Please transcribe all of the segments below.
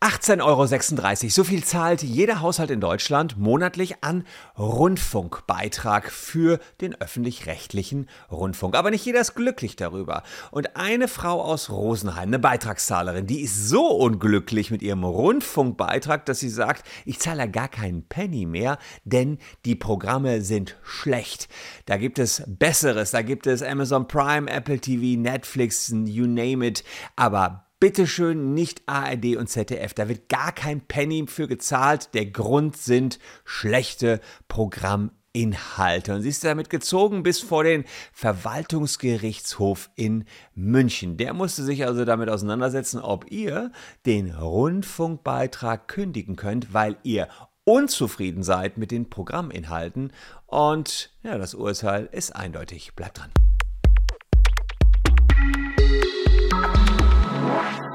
18,36 Euro. So viel zahlt jeder Haushalt in Deutschland monatlich an Rundfunkbeitrag für den öffentlich-rechtlichen Rundfunk. Aber nicht jeder ist glücklich darüber. Und eine Frau aus Rosenheim, eine Beitragszahlerin, die ist so unglücklich mit ihrem Rundfunkbeitrag, dass sie sagt, ich zahle gar keinen Penny mehr, denn die Programme sind schlecht. Da gibt es Besseres, da gibt es Amazon Prime, Apple TV, Netflix, you name it. Aber bitteschön nicht ARD und ZDF. Da wird gar kein Penny für gezahlt. Der Grund sind schlechte Programminhalte. Und sie ist damit gezogen bis vor den Verwaltungsgerichtshof in München. Der musste sich also damit auseinandersetzen, ob ihr den Rundfunkbeitrag kündigen könnt, weil ihr unzufrieden seid mit den Programminhalten. Und ja, das Urteil ist eindeutig. Bleibt dran. Thank you.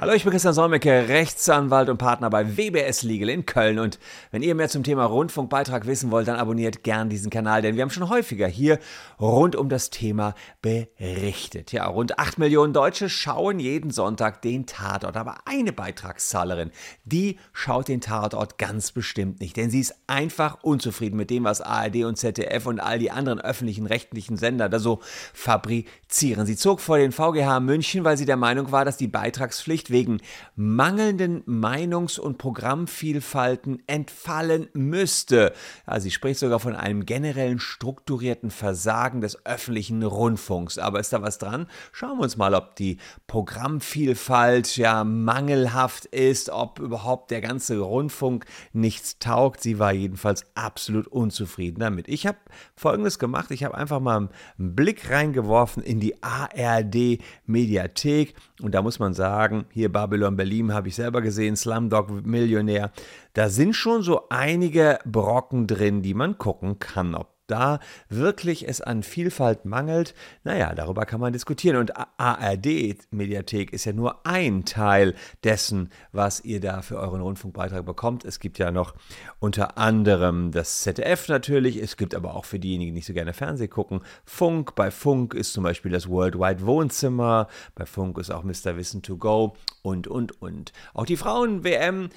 Hallo, ich bin Christian Solmecke, Rechtsanwalt und Partner bei WBS Legal in Köln. Und wenn ihr mehr zum Thema Rundfunkbeitrag wissen wollt, dann abonniert gern diesen Kanal, denn wir haben schon häufiger hier rund um das Thema berichtet. Ja, rund 8 Millionen Deutsche schauen jeden Sonntag den Tatort. Aber eine Beitragszahlerin, die schaut den Tatort ganz bestimmt nicht, denn sie ist einfach unzufrieden mit dem, was ARD und ZDF und all die anderen öffentlichen rechtlichen Sender da so fabrizieren. Sie zog vor den VGH München, weil sie der Meinung war, dass die Beitragspflicht wegen mangelnden Meinungs- und Programmvielfalten entfallen müsste. Ja, sie spricht sogar von einem generellen strukturierten Versagen des öffentlichen Rundfunks. Aber ist da was dran? Schauen wir uns mal, ob die Programmvielfalt ja mangelhaft ist, ob überhaupt der ganze Rundfunk nichts taugt. Sie war jedenfalls absolut unzufrieden damit. Ich habe folgendes gemacht. Ich habe einfach mal einen Blick reingeworfen in die ARD Mediathek und da muss man sagen, hier Babylon Berlin habe ich selber gesehen, Slumdog Millionär. Da sind schon so einige Brocken drin, die man gucken kann, ob da wirklich es an Vielfalt mangelt, naja, darüber kann man diskutieren. Und ARD-Mediathek ist ja nur ein Teil dessen, was ihr da für euren Rundfunkbeitrag bekommt. Es gibt ja noch unter anderem das ZDF natürlich, es gibt aber auch für diejenigen, die nicht so gerne Fernsehen gucken, Funk. Bei Funk ist zum Beispiel das Worldwide Wohnzimmer, bei Funk ist auch Mr. Wissen to Go und, und, und. Auch die Frauen-WM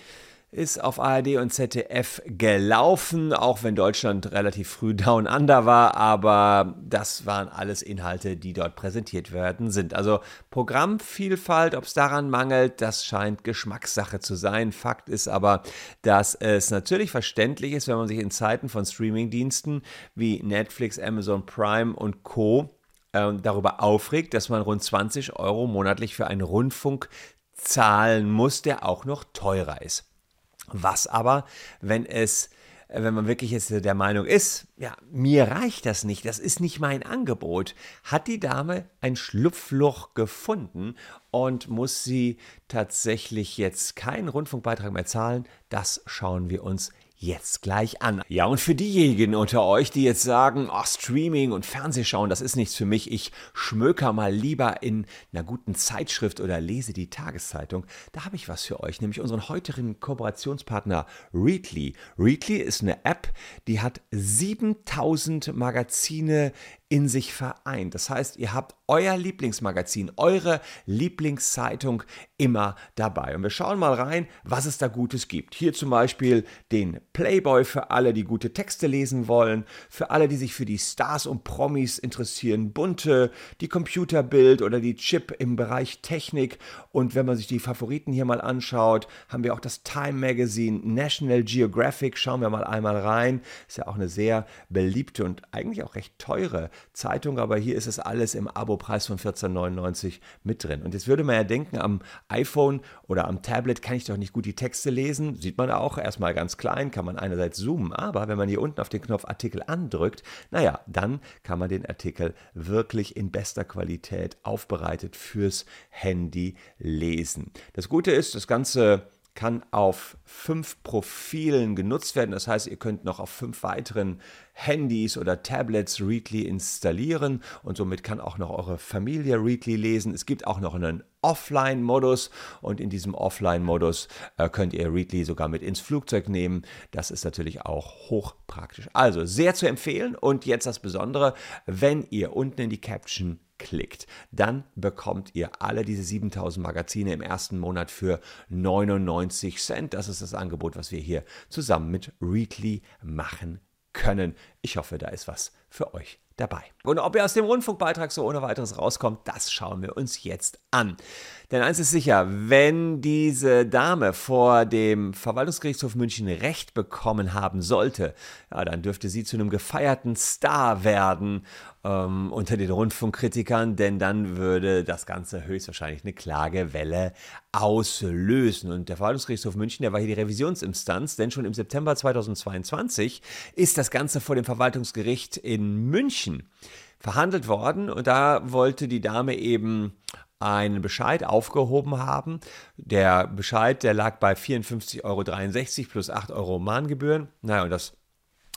ist auf ARD und ZDF gelaufen, auch wenn Deutschland relativ früh down under war, aber das waren alles Inhalte, die dort präsentiert werden sind. Also Programmvielfalt, ob es daran mangelt, das scheint Geschmackssache zu sein. Fakt ist aber, dass es natürlich verständlich ist, wenn man sich in Zeiten von Streamingdiensten wie Netflix, Amazon Prime und Co äh, darüber aufregt, dass man rund 20 Euro monatlich für einen Rundfunk zahlen muss, der auch noch teurer ist. Was aber, wenn es wenn man wirklich jetzt der Meinung ist, ja, mir reicht das nicht, das ist nicht mein Angebot, hat die Dame ein Schlupfloch gefunden und muss sie tatsächlich jetzt keinen Rundfunkbeitrag mehr zahlen. Das schauen wir uns jetzt gleich an. Ja, und für diejenigen unter euch, die jetzt sagen, oh, Streaming und Fernsehschauen, das ist nichts für mich, ich schmöker mal lieber in einer guten Zeitschrift oder lese die Tageszeitung, da habe ich was für euch, nämlich unseren heutigen Kooperationspartner Readly. Readly ist eine App, die hat 7000 Magazine in sich vereint. Das heißt, ihr habt euer Lieblingsmagazin, eure Lieblingszeitung immer dabei. Und wir schauen mal rein, was es da Gutes gibt. Hier zum Beispiel den Playboy für alle, die gute Texte lesen wollen, für alle, die sich für die Stars und Promis interessieren, bunte, die Computerbild oder die Chip im Bereich Technik. Und wenn man sich die Favoriten hier mal anschaut, haben wir auch das Time Magazine, National Geographic. Schauen wir mal einmal rein. Ist ja auch eine sehr beliebte und eigentlich auch recht teure Zeitung, aber hier ist es alles im Abo-Preis von 14,99 mit drin. Und jetzt würde man ja denken, am iPhone oder am Tablet kann ich doch nicht gut die Texte lesen. Sieht man auch erstmal ganz klein, kann man einerseits zoomen, aber wenn man hier unten auf den Knopf Artikel andrückt, naja, dann kann man den Artikel wirklich in bester Qualität aufbereitet fürs Handy lesen. Das Gute ist, das Ganze kann auf fünf Profilen genutzt werden. Das heißt, ihr könnt noch auf fünf weiteren Handys oder Tablets Readly installieren und somit kann auch noch eure Familie Readly lesen. Es gibt auch noch einen Offline-Modus und in diesem Offline-Modus äh, könnt ihr Readly sogar mit ins Flugzeug nehmen. Das ist natürlich auch hochpraktisch. Also sehr zu empfehlen und jetzt das Besondere, wenn ihr unten in die Caption klickt, dann bekommt ihr alle diese 7000 Magazine im ersten Monat für 99 Cent. Das ist das Angebot, was wir hier zusammen mit Readly machen können. Ich hoffe, da ist was für euch dabei. Und ob ihr aus dem Rundfunkbeitrag so ohne weiteres rauskommt, das schauen wir uns jetzt an. Denn eins ist sicher, wenn diese Dame vor dem Verwaltungsgerichtshof München Recht bekommen haben sollte, ja, dann dürfte sie zu einem gefeierten Star werden ähm, unter den Rundfunkkritikern, denn dann würde das Ganze höchstwahrscheinlich eine Klagewelle auslösen. Und der Verwaltungsgerichtshof München, der war hier die Revisionsinstanz, denn schon im September 2022 ist das Ganze vor dem Verwaltungsgericht in München verhandelt worden und da wollte die Dame eben einen Bescheid aufgehoben haben. Der Bescheid, der lag bei 54,63 Euro plus 8 Euro Mahngebühren. Naja, und das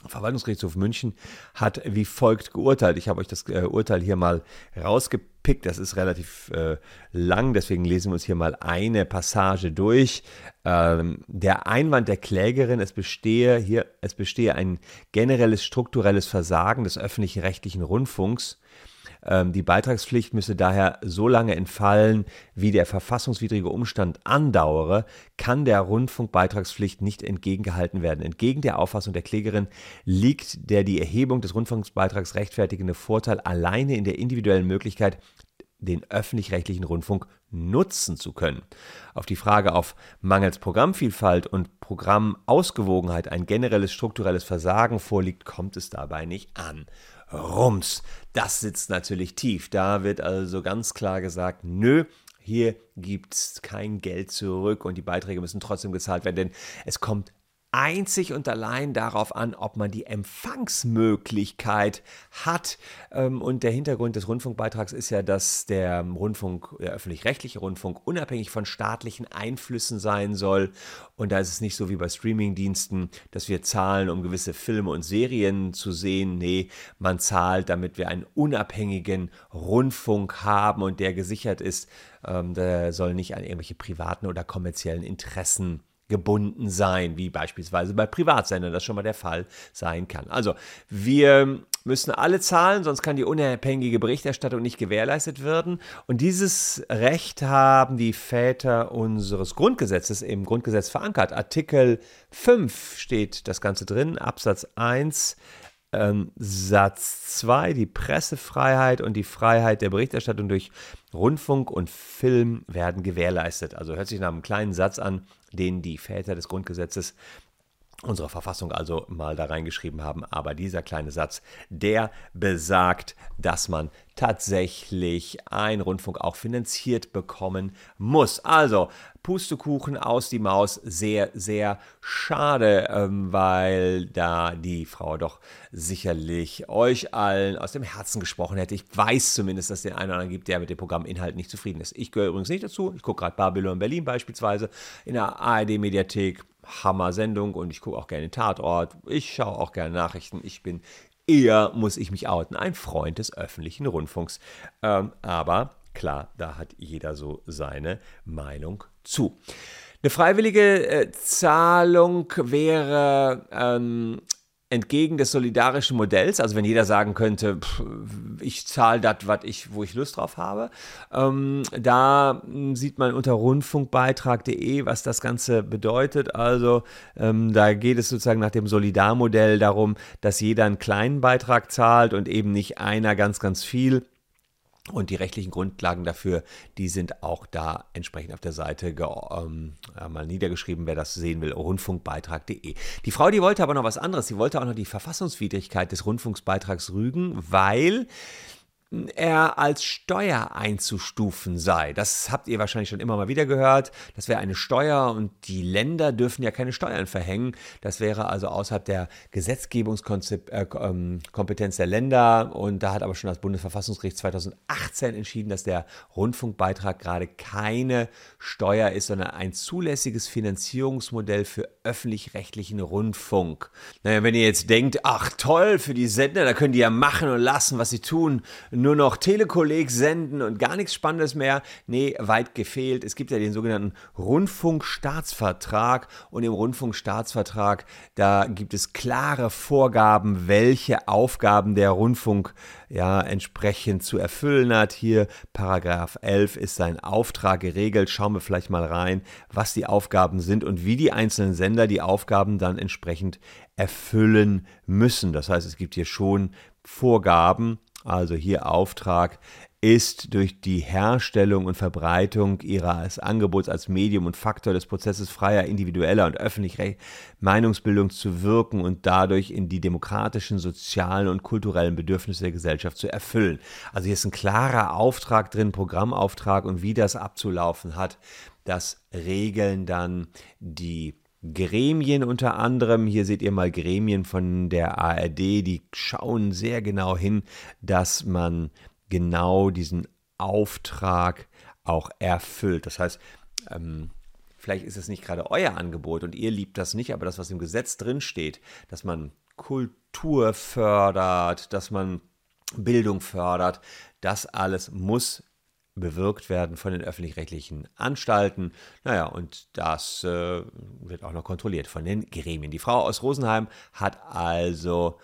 Verwaltungsgerichtshof München hat wie folgt geurteilt. Ich habe euch das äh, Urteil hier mal rausgepickt. Das ist relativ äh, lang, deswegen lesen wir uns hier mal eine Passage durch. Ähm, der Einwand der Klägerin, es bestehe hier, es bestehe ein generelles strukturelles Versagen des öffentlichen rechtlichen Rundfunks die Beitragspflicht müsse daher so lange entfallen, wie der verfassungswidrige Umstand andauere, kann der Rundfunkbeitragspflicht nicht entgegengehalten werden. Entgegen der Auffassung der Klägerin liegt der die Erhebung des Rundfunkbeitrags rechtfertigende Vorteil alleine in der individuellen Möglichkeit, den öffentlich-rechtlichen Rundfunk nutzen zu können. Auf die Frage auf mangels Programmvielfalt und Programmausgewogenheit ein generelles strukturelles Versagen vorliegt, kommt es dabei nicht an. Rums. Das sitzt natürlich tief. Da wird also ganz klar gesagt, nö, hier gibt es kein Geld zurück und die Beiträge müssen trotzdem gezahlt werden, denn es kommt einzig und allein darauf an, ob man die Empfangsmöglichkeit hat. Ähm, und der Hintergrund des Rundfunkbeitrags ist ja, dass der Rundfunk, der öffentlich-rechtliche Rundfunk, unabhängig von staatlichen Einflüssen sein soll. Und da ist es nicht so wie bei Streamingdiensten, dass wir zahlen, um gewisse Filme und Serien zu sehen. Nee, man zahlt, damit wir einen unabhängigen Rundfunk haben und der gesichert ist. Ähm, der soll nicht an irgendwelche privaten oder kommerziellen Interessen gebunden sein, wie beispielsweise bei Privatsendern das schon mal der Fall sein kann. Also wir müssen alle zahlen, sonst kann die unabhängige Berichterstattung nicht gewährleistet werden. Und dieses Recht haben die Väter unseres Grundgesetzes im Grundgesetz verankert. Artikel 5 steht das Ganze drin, Absatz 1. Ähm, Satz 2, die Pressefreiheit und die Freiheit der Berichterstattung durch Rundfunk und Film werden gewährleistet. Also hört sich nach einem kleinen Satz an, den die Väter des Grundgesetzes unserer Verfassung also mal da reingeschrieben haben. Aber dieser kleine Satz, der besagt, dass man tatsächlich einen Rundfunk auch finanziert bekommen muss. Also Pustekuchen aus die Maus, sehr, sehr schade, ähm, weil da die Frau doch sicherlich euch allen aus dem Herzen gesprochen hätte. Ich weiß zumindest, dass es den einen oder anderen gibt, der mit dem Programminhalt nicht zufrieden ist. Ich gehöre übrigens nicht dazu. Ich gucke gerade Babylon Berlin beispielsweise in der ARD-Mediathek. Hammer-Sendung und ich gucke auch gerne Tatort. Ich schaue auch gerne Nachrichten. Ich bin eher, muss ich mich outen, ein Freund des öffentlichen Rundfunks. Ähm, aber klar, da hat jeder so seine Meinung zu. Eine freiwillige äh, Zahlung wäre ähm, entgegen des solidarischen Modells, also wenn jeder sagen könnte, pff, ich zahle das, was ich, wo ich Lust drauf habe, ähm, da sieht man unter rundfunkbeitrag.de, was das Ganze bedeutet. Also ähm, da geht es sozusagen nach dem Solidarmodell darum, dass jeder einen kleinen Beitrag zahlt und eben nicht einer ganz, ganz viel. Und die rechtlichen Grundlagen dafür, die sind auch da entsprechend auf der Seite ähm, mal niedergeschrieben, wer das sehen will, rundfunkbeitrag.de. Die Frau, die wollte aber noch was anderes. Sie wollte auch noch die Verfassungswidrigkeit des Rundfunksbeitrags rügen, weil er als Steuer einzustufen sei. Das habt ihr wahrscheinlich schon immer mal wieder gehört. Das wäre eine Steuer und die Länder dürfen ja keine Steuern verhängen. Das wäre also außerhalb der Gesetzgebungskompetenz äh, der Länder. Und da hat aber schon das Bundesverfassungsgericht 2018 entschieden, dass der Rundfunkbeitrag gerade keine Steuer ist, sondern ein zulässiges Finanzierungsmodell für öffentlich-rechtlichen Rundfunk. Naja, wenn ihr jetzt denkt, ach toll, für die Sender, da können die ja machen und lassen, was sie tun nur noch Telekolleg senden und gar nichts Spannendes mehr. Nee, weit gefehlt. Es gibt ja den sogenannten Rundfunkstaatsvertrag und im Rundfunkstaatsvertrag, da gibt es klare Vorgaben, welche Aufgaben der Rundfunk ja entsprechend zu erfüllen hat. Hier Paragraph 11 ist sein Auftrag geregelt. Schauen wir vielleicht mal rein, was die Aufgaben sind und wie die einzelnen Sender die Aufgaben dann entsprechend erfüllen müssen. Das heißt, es gibt hier schon Vorgaben, also hier Auftrag, ist durch die Herstellung und Verbreitung ihres Angebots als Medium und Faktor des Prozesses freier, individueller und öffentlicher Meinungsbildung zu wirken und dadurch in die demokratischen, sozialen und kulturellen Bedürfnisse der Gesellschaft zu erfüllen. Also hier ist ein klarer Auftrag drin, Programmauftrag und wie das abzulaufen hat, das regeln dann die Gremien unter anderem. Hier seht ihr mal Gremien von der ARD, die schauen sehr genau hin, dass man genau diesen Auftrag auch erfüllt. Das heißt, ähm, vielleicht ist es nicht gerade euer Angebot und ihr liebt das nicht, aber das, was im Gesetz drin steht, dass man Kultur fördert, dass man Bildung fördert, das alles muss bewirkt werden von den öffentlich-rechtlichen Anstalten. Naja, und das äh, wird auch noch kontrolliert von den Gremien. Die Frau aus Rosenheim hat also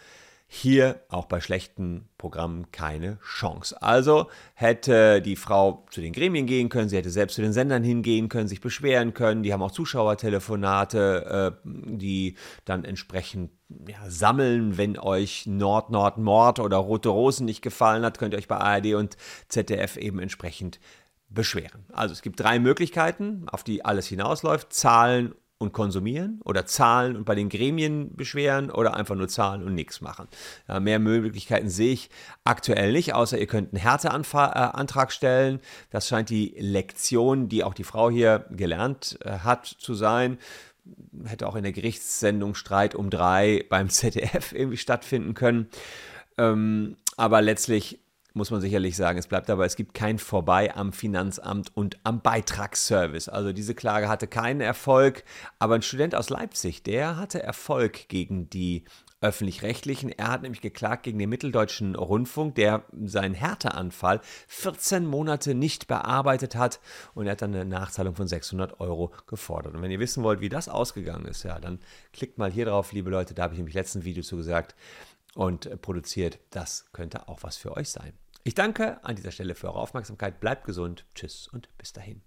hier auch bei schlechten Programmen keine Chance. Also hätte die Frau zu den Gremien gehen können, sie hätte selbst zu den Sendern hingehen können, sich beschweren können. Die haben auch Zuschauertelefonate, äh, die dann entsprechend ja, sammeln. Wenn euch Nord, Nord, Mord oder Rote Rosen nicht gefallen hat, könnt ihr euch bei ARD und ZDF eben entsprechend beschweren. Also es gibt drei Möglichkeiten, auf die alles hinausläuft. Zahlen und konsumieren oder zahlen und bei den Gremien beschweren oder einfach nur zahlen und nichts machen. Ja, mehr Möglichkeiten sehe ich aktuell nicht, außer ihr könnt einen Härteantrag stellen. Das scheint die Lektion, die auch die Frau hier gelernt äh, hat, zu sein. Hätte auch in der Gerichtssendung Streit um drei beim ZDF irgendwie stattfinden können. Ähm, aber letztlich muss man sicherlich sagen. Es bleibt dabei, es gibt kein Vorbei am Finanzamt und am Beitragsservice. Also diese Klage hatte keinen Erfolg, aber ein Student aus Leipzig, der hatte Erfolg gegen die öffentlich-rechtlichen. Er hat nämlich geklagt gegen den Mitteldeutschen Rundfunk, der seinen Härteanfall 14 Monate nicht bearbeitet hat und er hat dann eine Nachzahlung von 600 Euro gefordert. Und wenn ihr wissen wollt, wie das ausgegangen ist, ja, dann klickt mal hier drauf, liebe Leute, da habe ich nämlich letzten Video zu gesagt und äh, produziert. Das könnte auch was für euch sein. Ich danke an dieser Stelle für eure Aufmerksamkeit. Bleibt gesund. Tschüss und bis dahin.